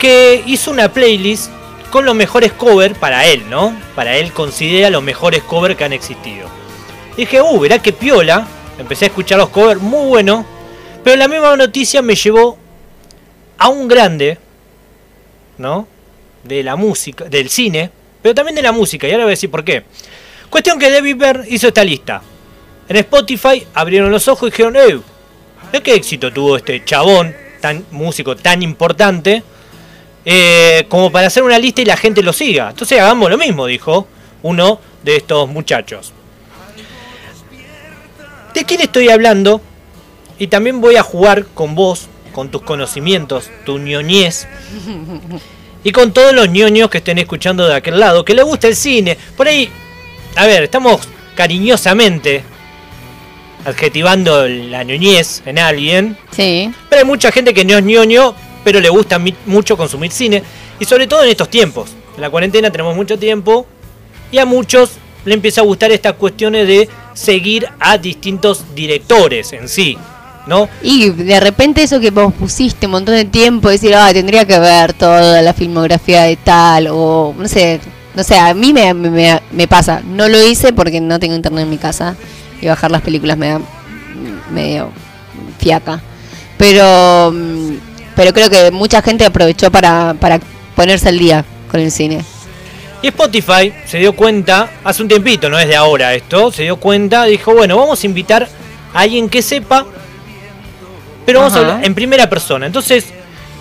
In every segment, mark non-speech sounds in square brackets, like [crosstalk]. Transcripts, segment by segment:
que hizo una playlist con los mejores covers para él, ¿no? Para él considera los mejores covers que han existido. Dije, uh, verá que piola. Empecé a escuchar los covers, muy bueno. Pero la misma noticia me llevó a un grande, ¿no? De la música, del cine, pero también de la música, y ahora voy a decir por qué. Cuestión que David Byrne hizo esta lista. En Spotify abrieron los ojos y dijeron, eh, ¿de qué éxito tuvo este chabón, tan músico tan importante? Eh, como para hacer una lista y la gente lo siga. Entonces hagamos lo mismo, dijo uno de estos muchachos. ¿De quién estoy hablando? Y también voy a jugar con vos, con tus conocimientos, tu ñoñez. Y con todos los ñoños que estén escuchando de aquel lado, que le gusta el cine. Por ahí, a ver, estamos cariñosamente adjetivando la ñoñez en alguien. Sí. Pero hay mucha gente que no es ñoño, pero le gusta mucho consumir cine. Y sobre todo en estos tiempos. En la cuarentena tenemos mucho tiempo. Y a muchos le empieza a gustar estas cuestiones de seguir a distintos directores en sí. ¿No? Y de repente eso que vos pusiste un montón de tiempo, decir, ah, tendría que ver toda la filmografía de tal, o no sé, no sé, a mí me, me, me pasa, no lo hice porque no tengo internet en mi casa y bajar las películas me da medio fiaca. Pero, pero creo que mucha gente aprovechó para, para ponerse al día con el cine. Y Spotify se dio cuenta, hace un tiempito, no es de ahora esto, se dio cuenta, dijo, bueno, vamos a invitar a alguien que sepa pero vamos a hablar en primera persona. Entonces,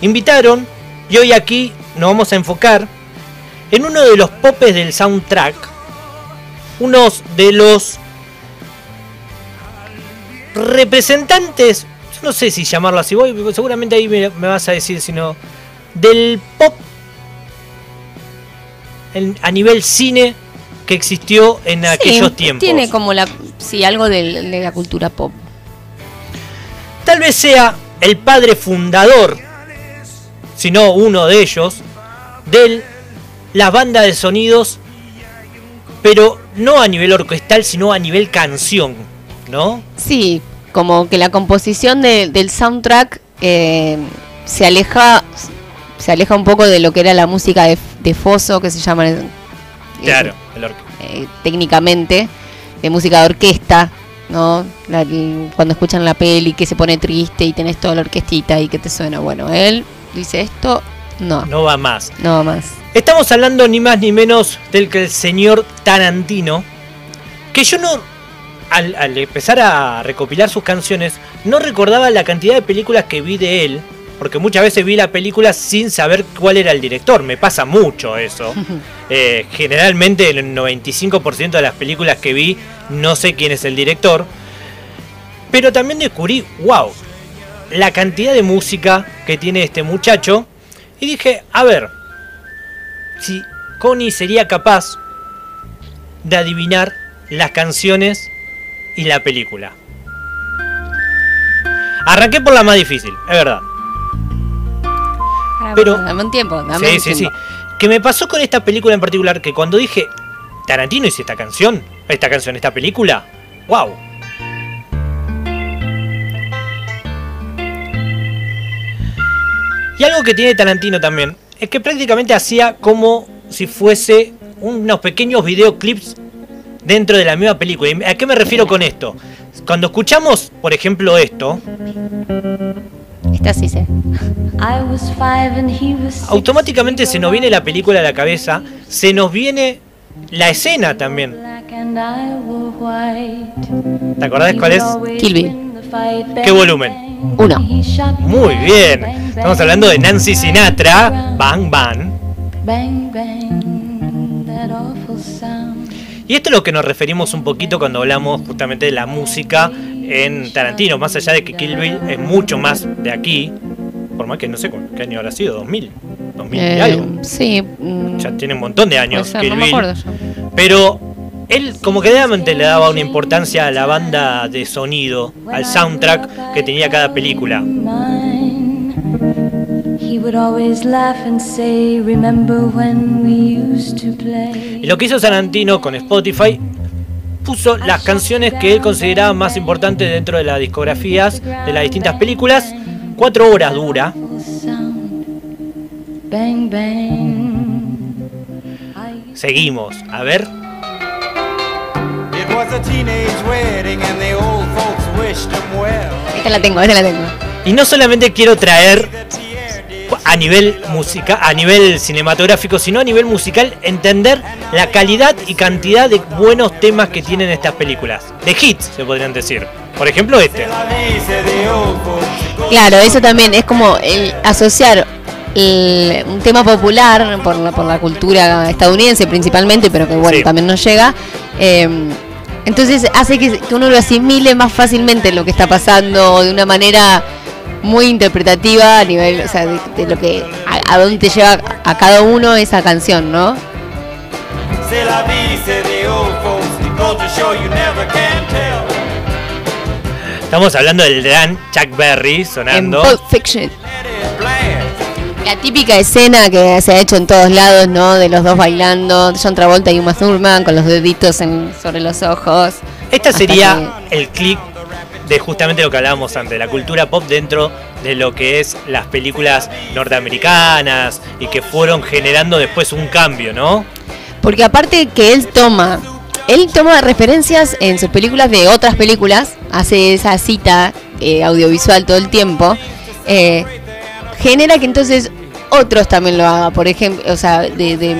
invitaron y hoy aquí nos vamos a enfocar en uno de los popes del soundtrack, unos de los representantes, no sé si llamarlo así, voy, seguramente ahí me, vas a decir, sino del pop a nivel cine que existió en aquellos tiempos. Tiene como la, sí, algo de la cultura pop tal vez sea el padre fundador, si no uno de ellos, de la banda de sonidos, pero no a nivel orquestal, sino a nivel canción, ¿no? Sí, como que la composición del soundtrack eh, se aleja se aleja un poco de lo que era la música de, Foso, que se llama eh, claro, eh, técnicamente, de música de orquesta, ¿no? cuando escuchan la peli que se pone triste y tenés toda la orquestita y que te suena. Bueno, él dice esto, no. No va más. No va más. Estamos hablando ni más ni menos del que el señor Tarantino, que yo no, al, al empezar a recopilar sus canciones, no recordaba la cantidad de películas que vi de él porque muchas veces vi la película sin saber cuál era el director. Me pasa mucho eso. [laughs] Eh, generalmente el 95% de las películas que vi no sé quién es el director. Pero también descubrí, wow, la cantidad de música que tiene este muchacho. Y dije, a ver, si Connie sería capaz de adivinar las canciones y la película. Arranqué por la más difícil, es verdad. Ah, pero dame un tiempo, dame sí, sí, sí. Que me pasó con esta película en particular que cuando dije Tarantino hizo esta canción, esta canción, esta película, wow. Y algo que tiene Tarantino también es que prácticamente hacía como si fuese unos pequeños videoclips dentro de la misma película. ¿A qué me refiero con esto? Cuando escuchamos, por ejemplo, esto, esta sí sé. Automáticamente se nos viene la película a la cabeza, se nos viene la escena también. ¿Te acordás cuál es? Kill Bill. ¿Qué volumen? Uno. Muy bien. Estamos hablando de Nancy Sinatra, Bang Bang. Bang Bang, y esto es lo que nos referimos un poquito cuando hablamos justamente de la música en Tarantino, más allá de que Kill Bill es mucho más de aquí, por más que no sé qué año habrá sido, 2000, 2000 y eh, algo. Sí. Ya tiene un montón de años Kill Bill. Pero él como que realmente le daba una importancia a la banda de sonido, al soundtrack que tenía cada película. Y lo que hizo Tarantino con Spotify puso las canciones que él consideraba más importantes dentro de las discografías de las distintas películas. Cuatro horas dura. Bang, bang. Seguimos, a ver. Esta la tengo, esta la tengo. Y no solamente quiero traer a nivel musical, a nivel cinematográfico, sino a nivel musical, entender la calidad y cantidad de buenos temas que tienen estas películas. De hits, se podrían decir. Por ejemplo, este. Claro, eso también es como el asociar el- un tema popular por la, por la cultura estadounidense principalmente, pero que bueno, Sí. también nos llega. eh, entonces hace que, que uno lo asimile más fácilmente lo que está pasando de una manera muy interpretativa a nivel, o sea, de, de lo que a, a dónde te lleva a cada uno esa canción, ¿no? Estamos hablando del gran Chuck Berry En sonando. Pulp Fiction. La típica escena que se ha hecho en todos lados, ¿no? De los dos bailando, John Travolta y Uma Thurman con los deditos en- sobre los ojos. Esta sería el clic de justamente lo que hablábamos antes, la cultura pop dentro de lo que es las películas norteamericanas y que fueron generando después un cambio, ¿no? Porque aparte que él toma, él toma referencias en sus películas de otras películas, hace esa cita eh, audiovisual todo el tiempo, eh, genera que entonces otros también lo hagan, por ejemplo, o sea, de, de,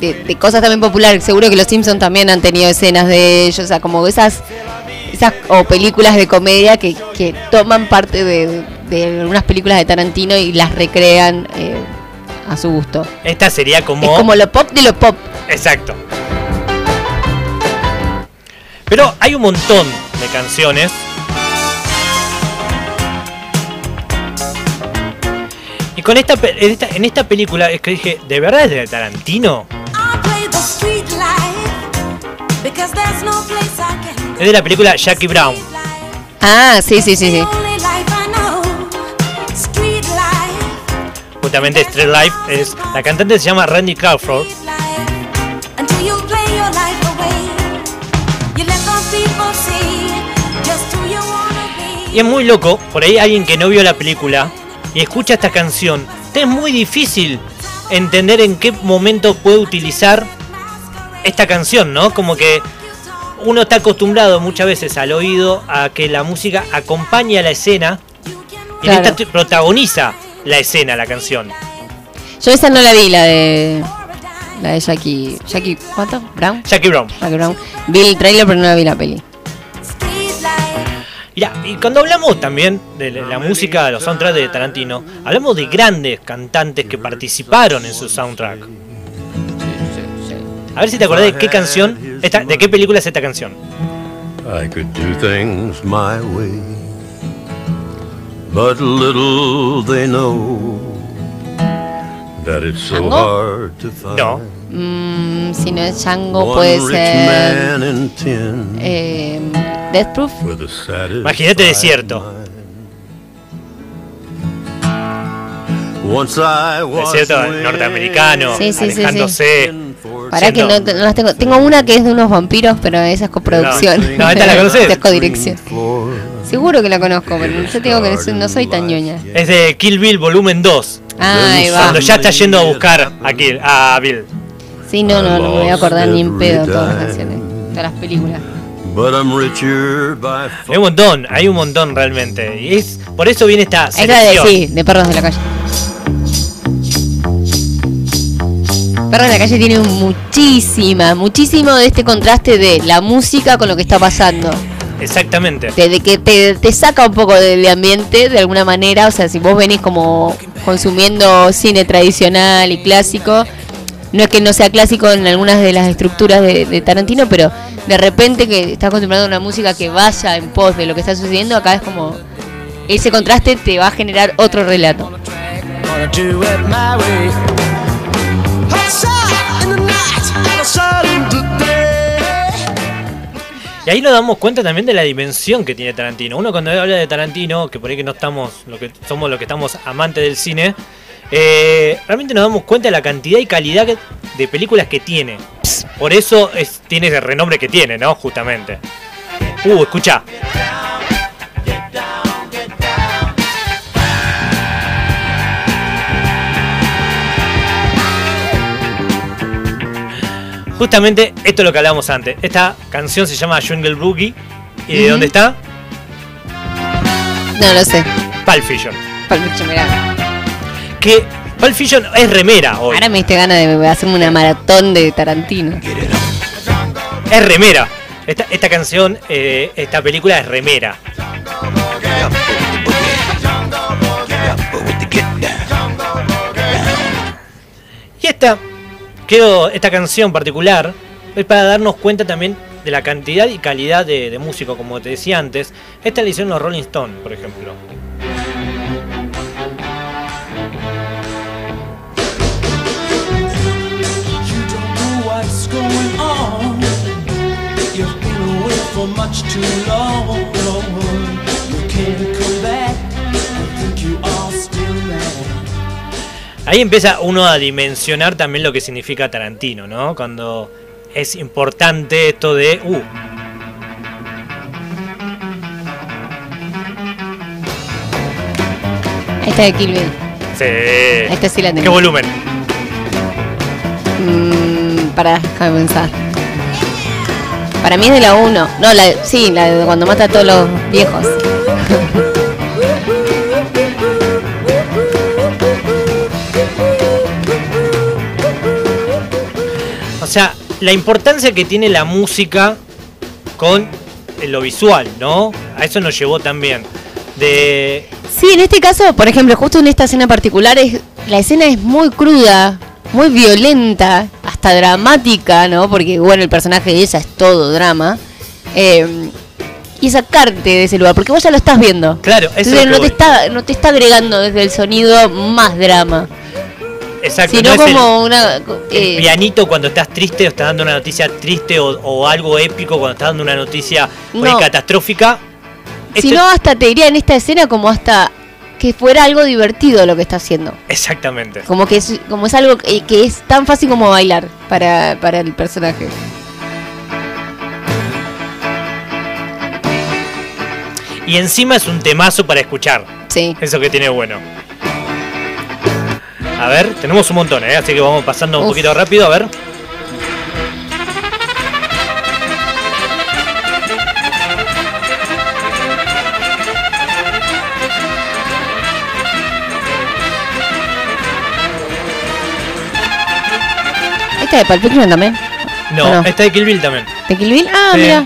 de- de cosas también populares, seguro que los Simpsons también han tenido escenas de ellos, o sea, como esas, esas o películas de comedia que, que toman parte de, de algunas películas de Tarantino y las recrean eh, a su gusto. Esta sería como... Es como lo pop de lo pop. Exacto. Pero hay un montón de canciones. Y con esta, pe- en esta, en esta película es que dije, ¿de verdad es de Tarantino? Es de la película Jackie Brown. Ah, sí, sí, sí, sí. Justamente Street Life es. La cantante se llama Randy Crawford. Y es muy loco, por ahí alguien que no vio la película y escucha esta canción, es muy difícil entender en qué momento puede utilizar esta canción, ¿no? Como que uno está acostumbrado muchas veces al oído a que la música acompañe a la escena y en Claro. esta protagoniza la escena, la canción. Yo esa no la vi, la de. La de Jackie. Jackie, ¿cuánto? ¿Brown? Jackie Brown. Jackie Brown. Vi el trailer, pero no la vi la peli. Mirá, y cuando hablamos también de la la música de los soundtracks de Tarantino, hablamos de grandes cantantes que participaron en su soundtrack. A ver si te acordás de qué canción, esta, de qué película es esta canción. I could do things my way, but little they know that it's so ¿Tango? hard to find No. Mm, si no es Django, puede ser. Eh, Death Proof. Imagínate desierto. Desierto norteamericano, Sí, sí, sí, sí. Para que no, no las tengo. Tengo una que es de unos vampiros, pero esa es coproducción. No, no, esta la [laughs] conocés. Es codirección. Seguro que la conozco, pero yo te digo que no soy- no soy tan ñoña. Es de Kill Bill Volumen 2. Ahí va. Cuando ya está yendo a buscar a, Kill, a Bill. Sí, no, no, no me voy a acordar ni en pedo todas las canciones, todas las películas. But I'm richer by Hay un montón, hay un montón realmente. Y es por eso viene esta Esa de, selección. sí, de Perros de la Calle. Perros de la Calle tiene muchísima, muchísimo de este contraste de la música con lo que está pasando. Exactamente. Desde que te, te saca un poco del ambiente de alguna manera, o sea, si vos venís como consumiendo cine tradicional y clásico, no es que no sea clásico en algunas de las estructuras de, de Tarantino, pero de repente que estás acostumbrado a una música que vaya en pos de lo que está sucediendo, acá es como ese contraste te va a generar otro relato. Y ahí nos damos cuenta también de la dimensión que tiene Tarantino. Uno cuando habla de Tarantino, que por ahí que no estamos, lo que somos los que estamos amantes del cine, eh, realmente nos damos cuenta de la cantidad y calidad de películas que tiene. Por eso es, tiene ese renombre que tiene, ¿no? Justamente. Uh, escucha. Justamente esto es lo que hablábamos antes. Esta canción se llama Jungle Boogie. ¿Y de dónde está? No lo sé. Pulp Fiction. Pulp Fiction, mirá. Que Pulp Fiction es remera hoy. Ahora me diste ganas de hacerme una maratón de Tarantino. Es remera. Esta, esta canción, eh, esta película es remera. Y esta, esta canción particular es para darnos cuenta también de la cantidad y calidad de, de músico, como te decía antes. Esta la hicieron los Rolling Stones, por ejemplo. Ahí empieza uno a dimensionar también lo que significa Tarantino, ¿no? Cuando es importante esto de... Uh, Esta de Kill Bill. sí. Esta sí la tengo. ¿Qué volumen? Mm, para, déjame pensar. Para mí es de la 1. No, la, sí, la de cuando mata a todos los viejos. [laughs] la importancia que tiene la música con lo visual, ¿no? A eso nos llevó también. De. Sí, en este caso, por ejemplo, justo en esta escena particular, es, la escena es muy cruda, muy violenta, hasta dramática, ¿no? Porque, bueno, el personaje de ella es todo drama. Eh, y sacarte de ese lugar, porque vos ya lo estás viendo. Claro, eso es Entonces lo no que te, está, no te está agregando desde el sonido más drama, Exacto. sino no es el- como una... el eh, pianito cuando estás triste o estás dando una noticia triste o, o algo épico cuando estás dando una noticia muy No. catastrófica. Si no, hasta te diría en esta escena como hasta que fuera algo divertido lo que está haciendo. Exactamente. Como que es, como es algo que, que es tan fácil como bailar para, para el personaje. Y encima es un temazo para escuchar. Sí. Eso que tiene bueno. A ver, tenemos un montón, ¿eh? así que vamos pasando un Uf. poquito rápido, a ver. Esta de Pulp Fiction también. No, ¿O no? esta de Kill Bill también. ¿De Kill Bill? Ah, Sí. mira.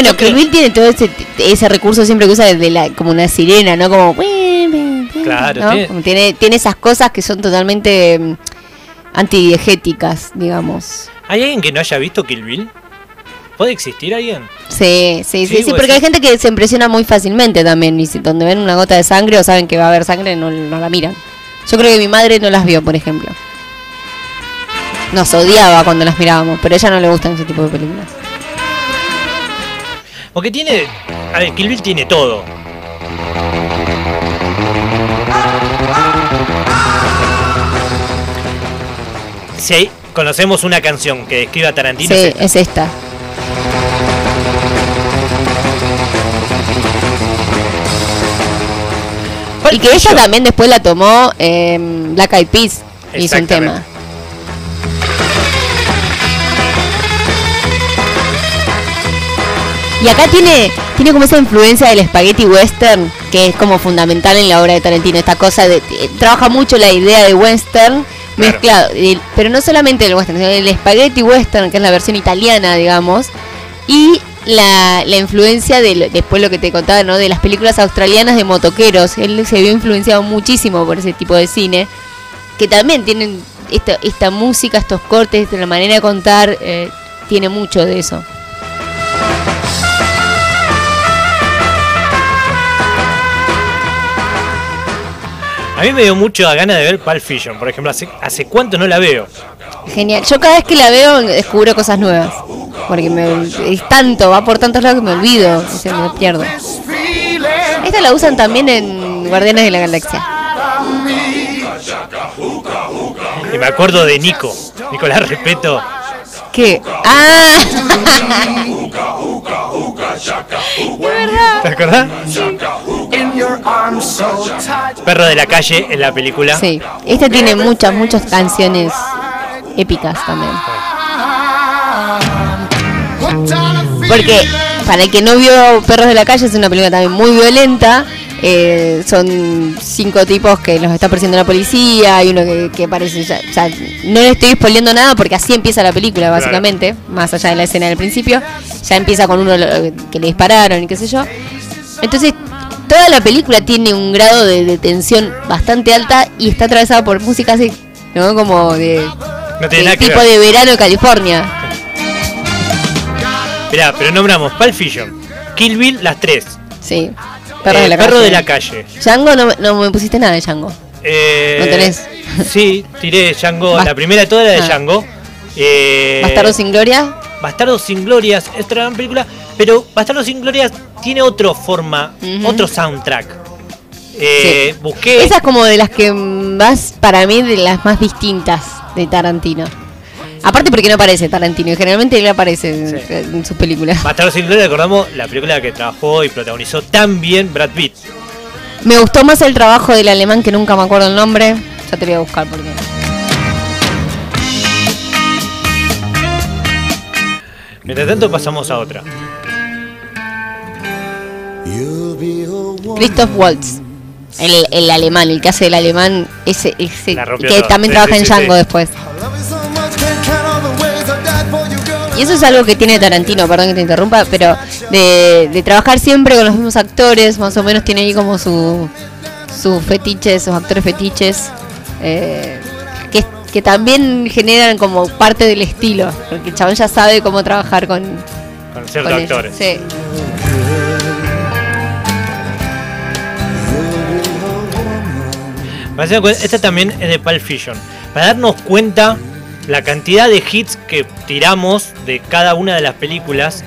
Bueno, Kill Bill tiene todo ese, ese recurso siempre que usa de la, como una sirena, ¿no? Como... Claro, ¿no? tiene- tiene, tiene esas cosas que son totalmente mm, antidiegéticas, digamos. ¿Hay alguien que no haya visto Kill Bill? ¿Puede existir alguien? Sí, sí, sí, Sí, porque hay gente que se impresiona muy fácilmente también. Y si donde ven una gota de sangre o saben que va a haber sangre, no, no la miran. Yo creo que mi madre no las vio, por ejemplo. Nos odiaba cuando las mirábamos, pero a ella no le gustan ese tipo de películas. Porque tiene. A ver, Kill Bill tiene todo. Si conocemos una canción que describe a Tarantino, Sí, es esta. es esta. Pulp Y que ella también después la tomó eh, Black Eyed Peas. Hizo un tema. Y acá tiene, tiene como esa influencia del spaghetti western, que es como fundamental en la obra de Tarantino. Esta cosa de. eh, trabaja mucho la idea de western mezclado. el- pero no solamente el western, sino el spaghetti western, que es la versión italiana, digamos. Y la, la influencia de después lo que te contaba, ¿no? De las películas australianas de motoqueros. Él se vio influenciado muchísimo por ese tipo de cine. Que también tienen esta, esta música, estos cortes, la manera de contar, eh, tiene mucho de eso. A mí me dio mucho gana de ver Pulp Fiction, por ejemplo. ¿Hace, hace cuánto no la veo? Genial. Yo cada vez que la veo descubro cosas nuevas. Porque me, es tanto, va por tantos lados que me olvido. o sea, me pierdo. Esta la usan también en Guardianes de la Galaxia. Y me acuerdo de Nico. Nicolás Respeto. ¿Qué? ¡Ah! [laughs] ¿Te acordás? Perro de la calle en la película. Sí. Esta tiene muchas, muchas canciones épicas también. Porque para el que no vio Perros de la Calle es una película también muy violenta. Eh, son cinco tipos que los está persiguiendo la policía. Hay uno que, que parece. ya- sea, no le estoy spoileando nada porque así empieza la película, básicamente. Más allá de la escena del principio. Ya empieza con uno que le dispararon y qué sé yo. Entonces, toda la película tiene un grado de, de tensión bastante alta y está atravesada por música así, ¿no? Como de. No tiene de nada que tipo ver. de verano de California. Mirá, pero nombramos Pulp Fiction, Kill Bill, las tres. Sí. Perros Eh, de la Perro de la calle. Django no, me- no me pusiste nada de Django. Eh, ¿No tenés? Sí, tiré Django. La primera de todas era de Ah. Django. Eh, Bastardo sin gloria. Bastardo sin glorias, es otra gran película, pero Bastardo sin glorias tiene otra forma, otro soundtrack. Eh, Sí. Busqué. Esa es como de las que más, para mí, de las más distintas de Tarantino. Aparte porque no aparece Tarantino, y generalmente él aparece en, Sí. en sus películas. Bastardo sin gloria, recordamos la película que trabajó y protagonizó tan bien Brad Pitt. Me gustó más el trabajo del alemán que nunca me acuerdo el nombre. Ya te voy a buscar porque. Mientras tanto pasamos a otra. Christoph Waltz. El, el alemán, el que hace el alemán, ese, ese La rompió que toda. también Sí, trabaja sí, en sí, Django sí. después. Y eso es algo que tiene Tarantino, perdón que te interrumpa, pero de, de trabajar siempre con los mismos actores, más o menos tiene ahí como su sus fetiches, sus actores fetiches, eh, que, que también generan como parte del estilo, porque el chabón ya sabe cómo trabajar con, Con ciertos con actores. Sí. Esta también es de Pulp Fiction. Para darnos cuenta la cantidad de hits que tiramos de cada una de las películas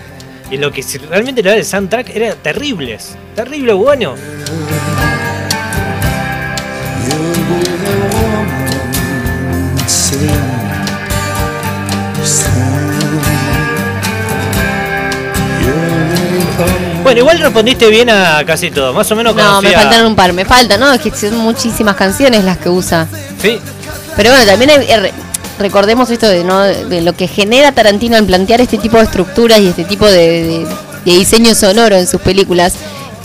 y lo que realmente era el soundtrack era terribles. Terrible bueno. Bueno, igual respondiste bien a casi todo. Más o menos No, me faltan un par, me faltan, ¿no? Es que son muchísimas canciones las que usa. Sí, Pero bueno, también hay- eh, recordemos esto de, ¿no? de lo que genera Tarantino al plantear este tipo de estructuras y este tipo de, de- de diseño sonoro en sus películas.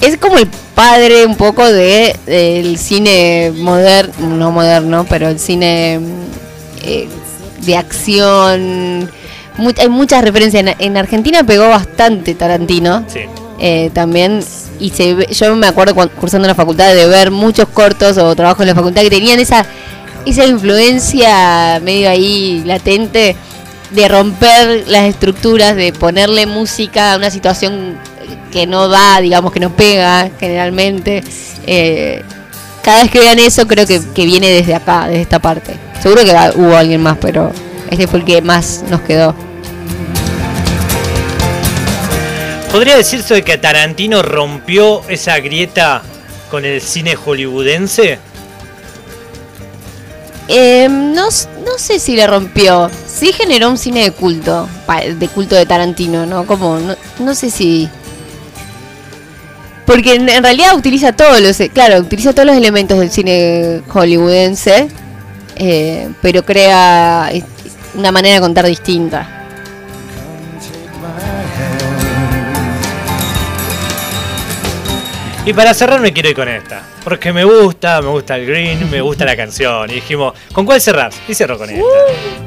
Es como el padre un poco de del cine moderno, no moderno, pero el cine eh, de acción. Hay muchas referencias. En, en Argentina pegó bastante Tarantino sí. eh, también y se yo me acuerdo cuando, cursando en la facultad de ver muchos cortos o trabajos en la facultad que tenían esa esa influencia medio ahí latente de romper las estructuras de ponerle música a una situación que no va digamos que no pega generalmente Eh, cada vez que vean eso creo que, que viene desde acá desde esta parte seguro que hubo alguien más pero este fue el que más nos quedó ¿Podría decirse de que Tarantino rompió esa grieta con el cine hollywoodense? Eh, no, no sé si le rompió. Sí generó un cine de culto, de culto de Tarantino, ¿no? Como, no, no sé si... Porque en, realidad utiliza todos los, claro, utiliza todos los elementos del cine hollywoodense, eh, pero crea eh, una manera de contar distinta. Y para cerrar me quiero ir con esta. Porque me gusta, me gusta el green, me gusta la canción. Y dijimos, ¿con cuál cerrás? Y cerro con esta.